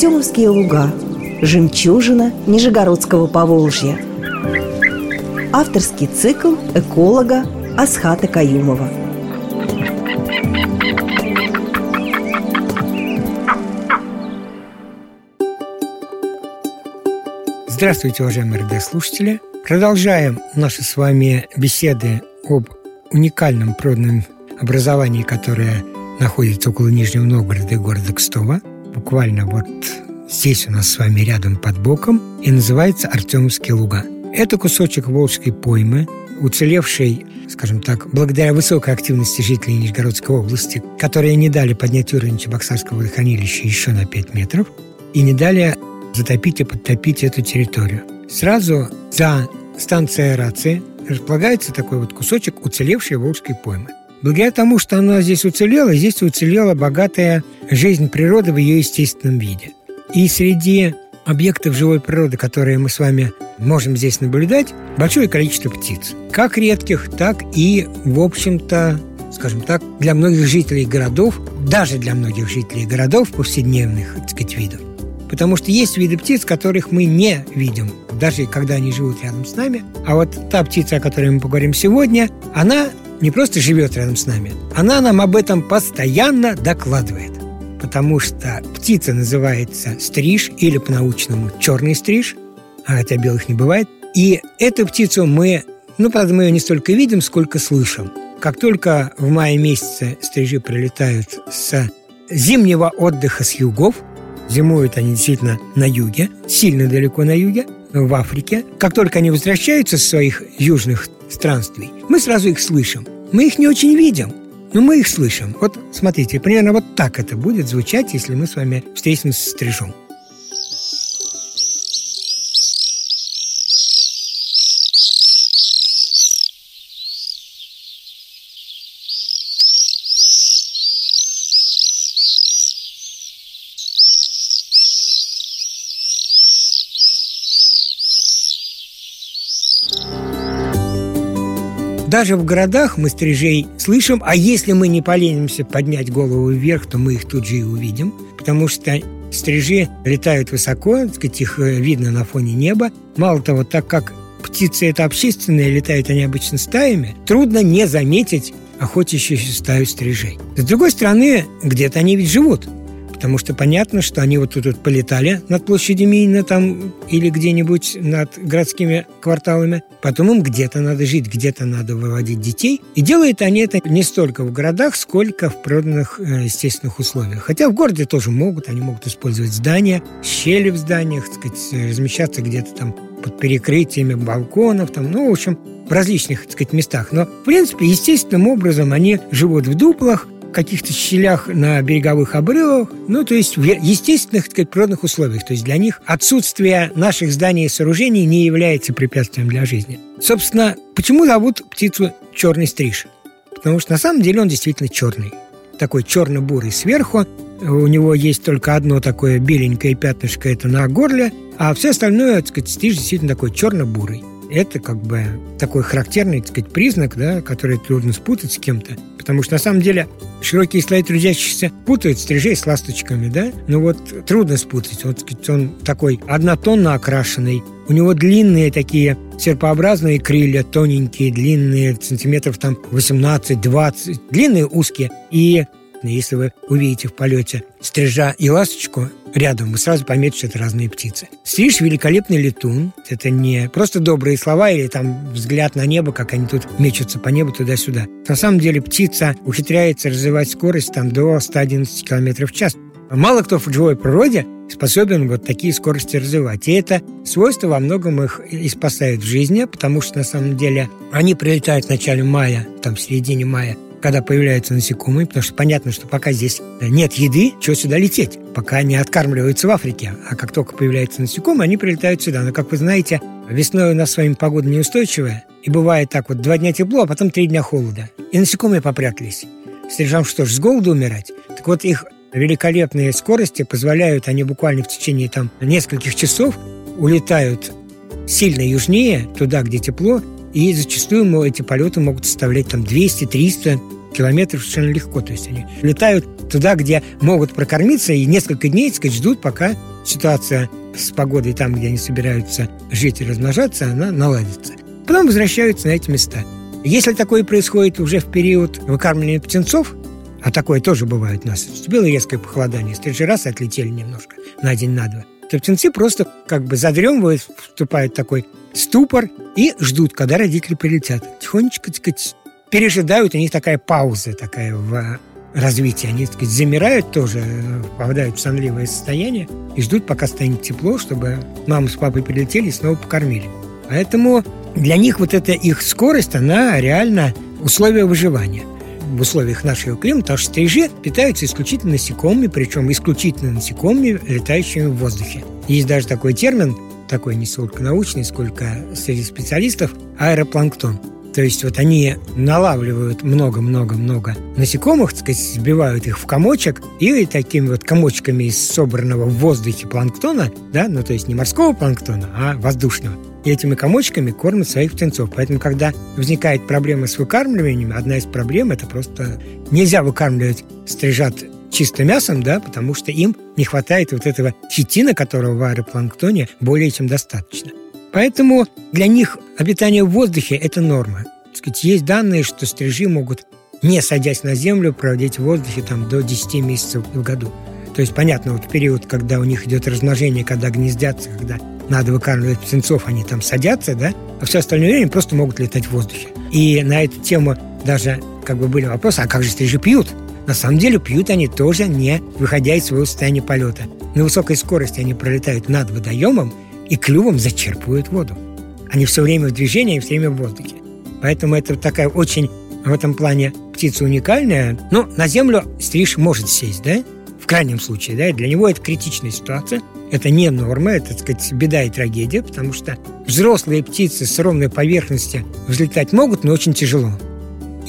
Артемовские луга Жемчужина Нижегородского Поволжья Авторский цикл эколога Асхата Каюмова Здравствуйте, уважаемые радиослушатели! Продолжаем наши с вами беседы об уникальном природном образовании, которое находится около Нижнего Новгорода и города Кстова. Буквально вот здесь у нас с вами рядом под боком и называется Артемовские луга. Это кусочек Волжской поймы, уцелевший, скажем так, благодаря высокой активности жителей Нижегородской области, которые не дали поднять уровень Чебоксарского водохранилища еще на 5 метров и не дали затопить и подтопить эту территорию. Сразу за станцией аэрации располагается такой вот кусочек уцелевшей Волжской поймы. Благодаря тому, что она здесь уцелела, здесь уцелела богатая жизнь природы в ее естественном виде. И среди объектов живой природы, которые мы с вами можем здесь наблюдать, большое количество птиц. Как редких, так и, в общем-то, скажем так, для многих жителей городов, даже для многих жителей городов повседневных, так сказать, видов. Потому что есть виды птиц, которых мы не видим, даже когда они живут рядом с нами. А вот та птица, о которой мы поговорим сегодня, она не просто живет рядом с нами, она нам об этом постоянно докладывает. Потому что птица называется стриж или по-научному черный стриж, а хотя белых не бывает. И эту птицу мы, ну, правда, мы ее не столько видим, сколько слышим. Как только в мае месяце стрижи прилетают с зимнего отдыха с югов, зимуют они действительно на юге, сильно далеко на юге, в Африке. Как только они возвращаются с своих южных странствий, мы сразу их слышим. Мы их не очень видим, но мы их слышим. Вот смотрите, примерно вот так это будет звучать, если мы с вами встретимся с стрижом. Даже в городах мы стрижей слышим, а если мы не поленимся поднять голову вверх, то мы их тут же и увидим, потому что стрижи летают высоко, так сказать, их э, видно на фоне неба. Мало того, так как птицы это общественные, летают они обычно стаями, трудно не заметить охотящуюся стаю стрижей. С другой стороны, где-то они ведь живут – Потому что понятно, что они вот тут вот полетали над площадью Минина там или где-нибудь над городскими кварталами. Потом им где-то надо жить, где-то надо выводить детей. И делают они это не столько в городах, сколько в природных э, естественных условиях. Хотя в городе тоже могут. Они могут использовать здания, щели в зданиях, так сказать, размещаться где-то там под перекрытиями балконов, там, ну, в общем, в различных, так сказать, местах. Но, в принципе, естественным образом они живут в дуплах, каких-то щелях на береговых обрывах, ну, то есть в естественных, так сказать, природных условиях. То есть для них отсутствие наших зданий и сооружений не является препятствием для жизни. Собственно, почему зовут птицу черный стриж? Потому что на самом деле он действительно черный. Такой черно-бурый сверху. У него есть только одно такое беленькое пятнышко, это на горле, а все остальное, так сказать, стриж действительно такой черно-бурый это как бы такой характерный, так сказать, признак, да, который трудно спутать с кем-то. Потому что на самом деле широкие слои трудящихся путают стрижей с ласточками, да? Но вот трудно спутать. Вот он такой однотонно окрашенный. У него длинные такие серпообразные крылья, тоненькие, длинные, сантиметров там 18-20, длинные, узкие. И если вы увидите в полете стрижа и ласточку рядом, вы сразу поймете, что это разные птицы. Стриж – великолепный летун. Это не просто добрые слова или там взгляд на небо, как они тут мечутся по небу туда-сюда. На самом деле птица ухитряется развивать скорость там до 111 км в час. Мало кто в живой природе способен вот такие скорости развивать. И это свойство во многом их и спасает в жизни, потому что на самом деле они прилетают в начале мая, там в середине мая, когда появляются насекомые, потому что понятно, что пока здесь нет еды, что сюда лететь, пока они откармливаются в Африке. А как только появляются насекомые, они прилетают сюда. Но, как вы знаете, весной у нас с вами погода неустойчивая, и бывает так вот, два дня тепло, а потом три дня холода. И насекомые попрятались. Стрижам что ж, с голоду умирать? Так вот, их великолепные скорости позволяют, они буквально в течение там нескольких часов улетают сильно южнее, туда, где тепло, и зачастую эти полеты могут составлять там 200-300 километров совершенно легко. То есть они летают туда, где могут прокормиться, и несколько дней, так сказать, ждут, пока ситуация с погодой там, где они собираются жить и размножаться, она наладится. Потом возвращаются на эти места. Если такое происходит уже в период выкармливания птенцов, а такое тоже бывает у нас, вступило резкое похолодание, стрижи раз отлетели немножко на день, на два, то птенцы просто как бы задремывают, вступают в такой ступор и ждут, когда родители прилетят. Тихонечко, так сказать, пережидают, у них такая пауза такая в развитии. Они, так сказать, замирают тоже, попадают в сонливое состояние и ждут, пока станет тепло, чтобы мама с папой прилетели и снова покормили. Поэтому для них вот эта их скорость, она реально условие выживания в условиях нашего климата, потому что стрижи питаются исключительно насекомыми, причем исключительно насекомыми, летающими в воздухе. Есть даже такой термин, такой не столько научный, сколько среди специалистов, аэропланктон. То есть вот они налавливают много-много-много насекомых, так сказать, сбивают их в комочек, и такими вот комочками из собранного в воздухе планктона, да, ну то есть не морского планктона, а воздушного, и этими комочками кормят своих птенцов. Поэтому, когда возникает проблема с выкармливанием, одна из проблем – это просто нельзя выкармливать стрижат чисто мясом, да, потому что им не хватает вот этого хитина, которого в аэропланктоне более чем достаточно. Поэтому для них обитание в воздухе – это норма. Так сказать, есть данные, что стрижи могут, не садясь на землю, проводить в воздухе там, до 10 месяцев в году. То есть, понятно, вот период, когда у них идет размножение, когда гнездятся, когда надо выкармливать птенцов, они там садятся, да, а все остальное время просто могут летать в воздухе. И на эту тему даже как бы были вопросы, а как же стрижи пьют? На самом деле пьют они тоже не выходя из своего состояния полета. На высокой скорости они пролетают над водоемом и клювом зачерпывают воду. Они все время в движении все время в воздухе. Поэтому это такая очень в этом плане птица уникальная. Но на землю стриж может сесть, да? В крайнем случае, да? Для него это критичная ситуация. Это не норма, это, так сказать, беда и трагедия, потому что взрослые птицы с ровной поверхности взлетать могут, но очень тяжело.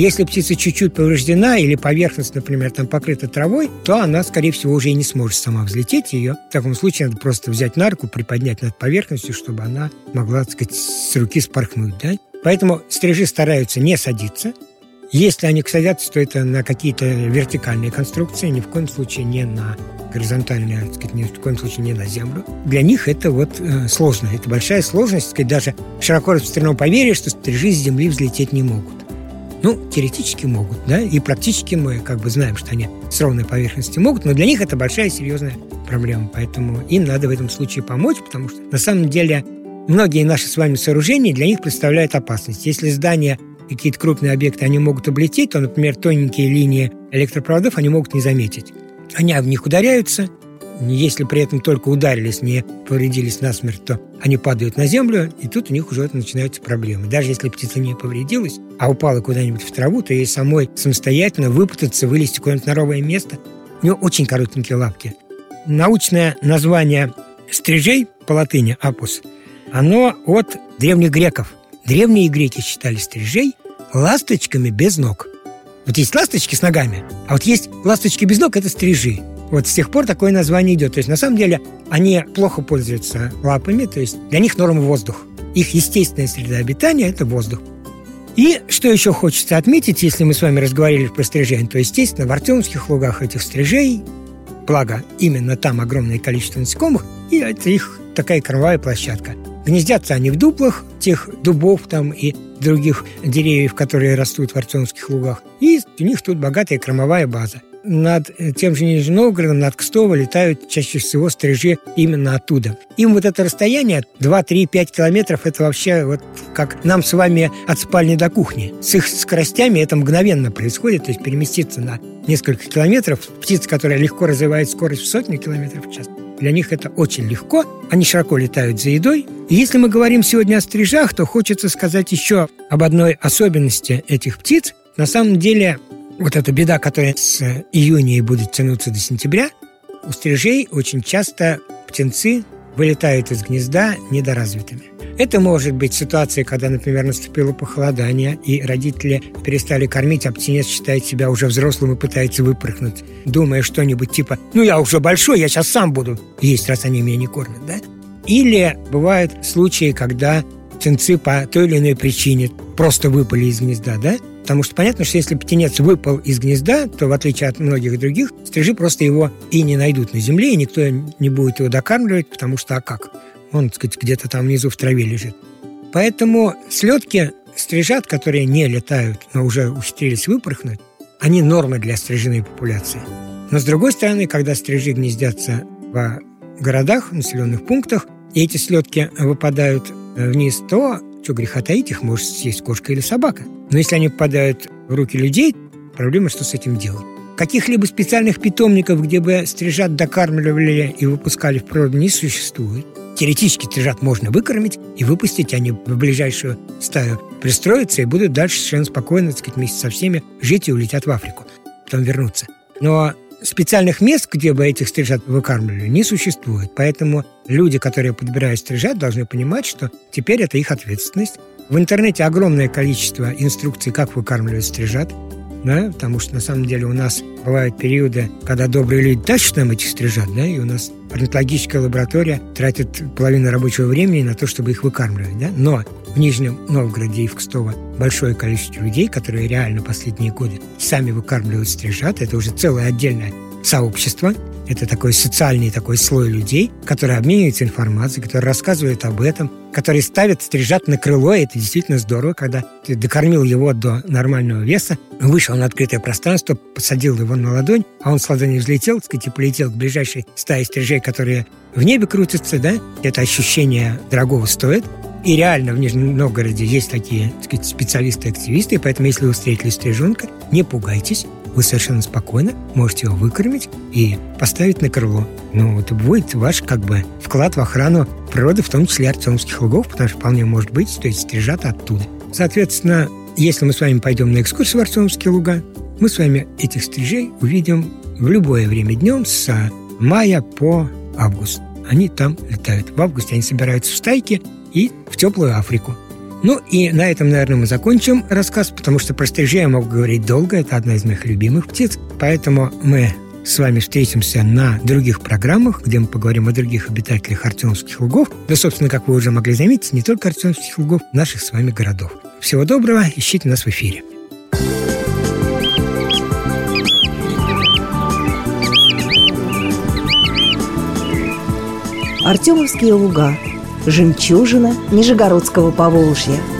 Если птица чуть-чуть повреждена или поверхность, например, там покрыта травой, то она, скорее всего, уже и не сможет сама взлететь. Ее в таком случае надо просто взять на руку, приподнять над поверхностью, чтобы она могла, так сказать, с руки спорхнуть. Да? Поэтому стрижи стараются не садиться. Если они садятся, то это на какие-то вертикальные конструкции, ни в коем случае не на горизонтальные, так сказать, ни в коем случае не на землю. Для них это вот э, сложно. Это большая сложность. Так сказать, даже широко распространено поверье, что стрижи с земли взлететь не могут. Ну, теоретически могут, да, и практически мы как бы знаем, что они с ровной поверхности могут, но для них это большая серьезная проблема, поэтому им надо в этом случае помочь, потому что на самом деле многие наши с вами сооружения для них представляют опасность. Если здания какие-то крупные объекты, они могут облететь, то, например, тоненькие линии электропроводов они могут не заметить. Они в них ударяются, если при этом только ударились, не повредились насмерть, то они падают на землю, и тут у них уже начинаются проблемы. Даже если птица не повредилась, а упала куда-нибудь в траву, то ей самой самостоятельно выпутаться, вылезти куда-нибудь на новое место. У нее очень коротенькие лапки. Научное название стрижей по латыни «апус» оно от древних греков. Древние греки считали стрижей ласточками без ног. Вот есть ласточки с ногами, а вот есть ласточки без ног – это стрижи. Вот с тех пор такое название идет. То есть, на самом деле, они плохо пользуются лапами, то есть для них норма воздух. Их естественная среда обитания – это воздух. И что еще хочется отметить, если мы с вами разговаривали про стрижей, то, естественно, в Артемских лугах этих стрижей, благо именно там огромное количество насекомых, и это их такая кормовая площадка. Гнездятся они в дуплах тех дубов там и других деревьев, которые растут в Артемских лугах. И у них тут богатая кормовая база над э, тем же Нижним Новгородом, над Кстово летают чаще всего стрижи именно оттуда. Им вот это расстояние 2, 3, 5 километров, это вообще вот как нам с вами от спальни до кухни. С их скоростями это мгновенно происходит, то есть переместиться на несколько километров. Птица, которая легко развивает скорость в сотни километров в час, для них это очень легко. Они широко летают за едой. И если мы говорим сегодня о стрижах, то хочется сказать еще об одной особенности этих птиц. На самом деле вот эта беда, которая с июня и будет тянуться до сентября, у стрижей очень часто птенцы вылетают из гнезда недоразвитыми. Это может быть ситуация, когда, например, наступило похолодание, и родители перестали кормить, а птенец считает себя уже взрослым и пытается выпрыгнуть, думая что-нибудь типа «ну я уже большой, я сейчас сам буду есть, раз они меня не кормят», да? Или бывают случаи, когда птенцы по той или иной причине просто выпали из гнезда, да? Потому что понятно, что если птенец выпал из гнезда, то в отличие от многих других, стрижи просто его и не найдут на земле, и никто не будет его докармливать, потому что а как? Он, так сказать, где-то там внизу в траве лежит. Поэтому слетки стрижат, которые не летают, но уже ухитрились выпорхнуть, они нормы для стрижиной популяции. Но с другой стороны, когда стрижи гнездятся в городах, населенных пунктах, и эти слетки выпадают вниз, то, что греха таить, их может съесть кошка или собака. Но если они попадают в руки людей, проблема, что с этим делать. Каких-либо специальных питомников, где бы стрижат докармливали и выпускали в природу, не существует. Теоретически стрижат можно выкормить и выпустить, они в ближайшую стаю пристроятся и будут дальше совершенно спокойно, так сказать, вместе со всеми жить и улетят в Африку, потом вернуться. Но специальных мест, где бы этих стрижат выкармливали, не существует. Поэтому люди, которые подбирают стрижат, должны понимать, что теперь это их ответственность. В интернете огромное количество инструкций, как выкармливать стрижат да, потому что на самом деле у нас бывают периоды, когда добрые люди тащат нам этих стрижат, да, и у нас орнитологическая лаборатория тратит половину рабочего времени на то, чтобы их выкармливать, да, но в Нижнем Новгороде и в Кстово большое количество людей, которые реально последние годы сами выкармливают стрижат, это уже целое отдельное сообщество, это такой социальный такой слой людей, которые обмениваются информацией, которые рассказывают об этом, которые ставят стрижат на крыло. И это действительно здорово, когда ты докормил его до нормального веса, вышел на открытое пространство, посадил его на ладонь, а он с ладони взлетел, так сказать, и полетел к ближайшей стае стрижей, которые в небе крутятся, да, это ощущение дорогого стоит. И реально в Нижнем Новгороде есть такие так специалисты-активисты, поэтому если вы встретили стриженка, не пугайтесь, вы совершенно спокойно можете его выкормить и поставить на крыло. Ну, это будет ваш как бы вклад в охрану природы, в том числе Артемских лугов, потому что вполне может быть, что эти стрижата оттуда. Соответственно, если мы с вами пойдем на экскурсию в Артемские луга, мы с вами этих стрижей увидим в любое время днем с мая по август. Они там летают. В августе они собираются в стайки и в теплую Африку. Ну и на этом, наверное, мы закончим рассказ, потому что про стрижей я могу говорить долго, это одна из моих любимых птиц. Поэтому мы с вами встретимся на других программах, где мы поговорим о других обитателях Артемских лугов. Да, собственно, как вы уже могли заметить, не только Артемских лугов, наших с вами городов. Всего доброго, ищите нас в эфире. Артемовские луга. Жемчужина Нижегородского Поволжья –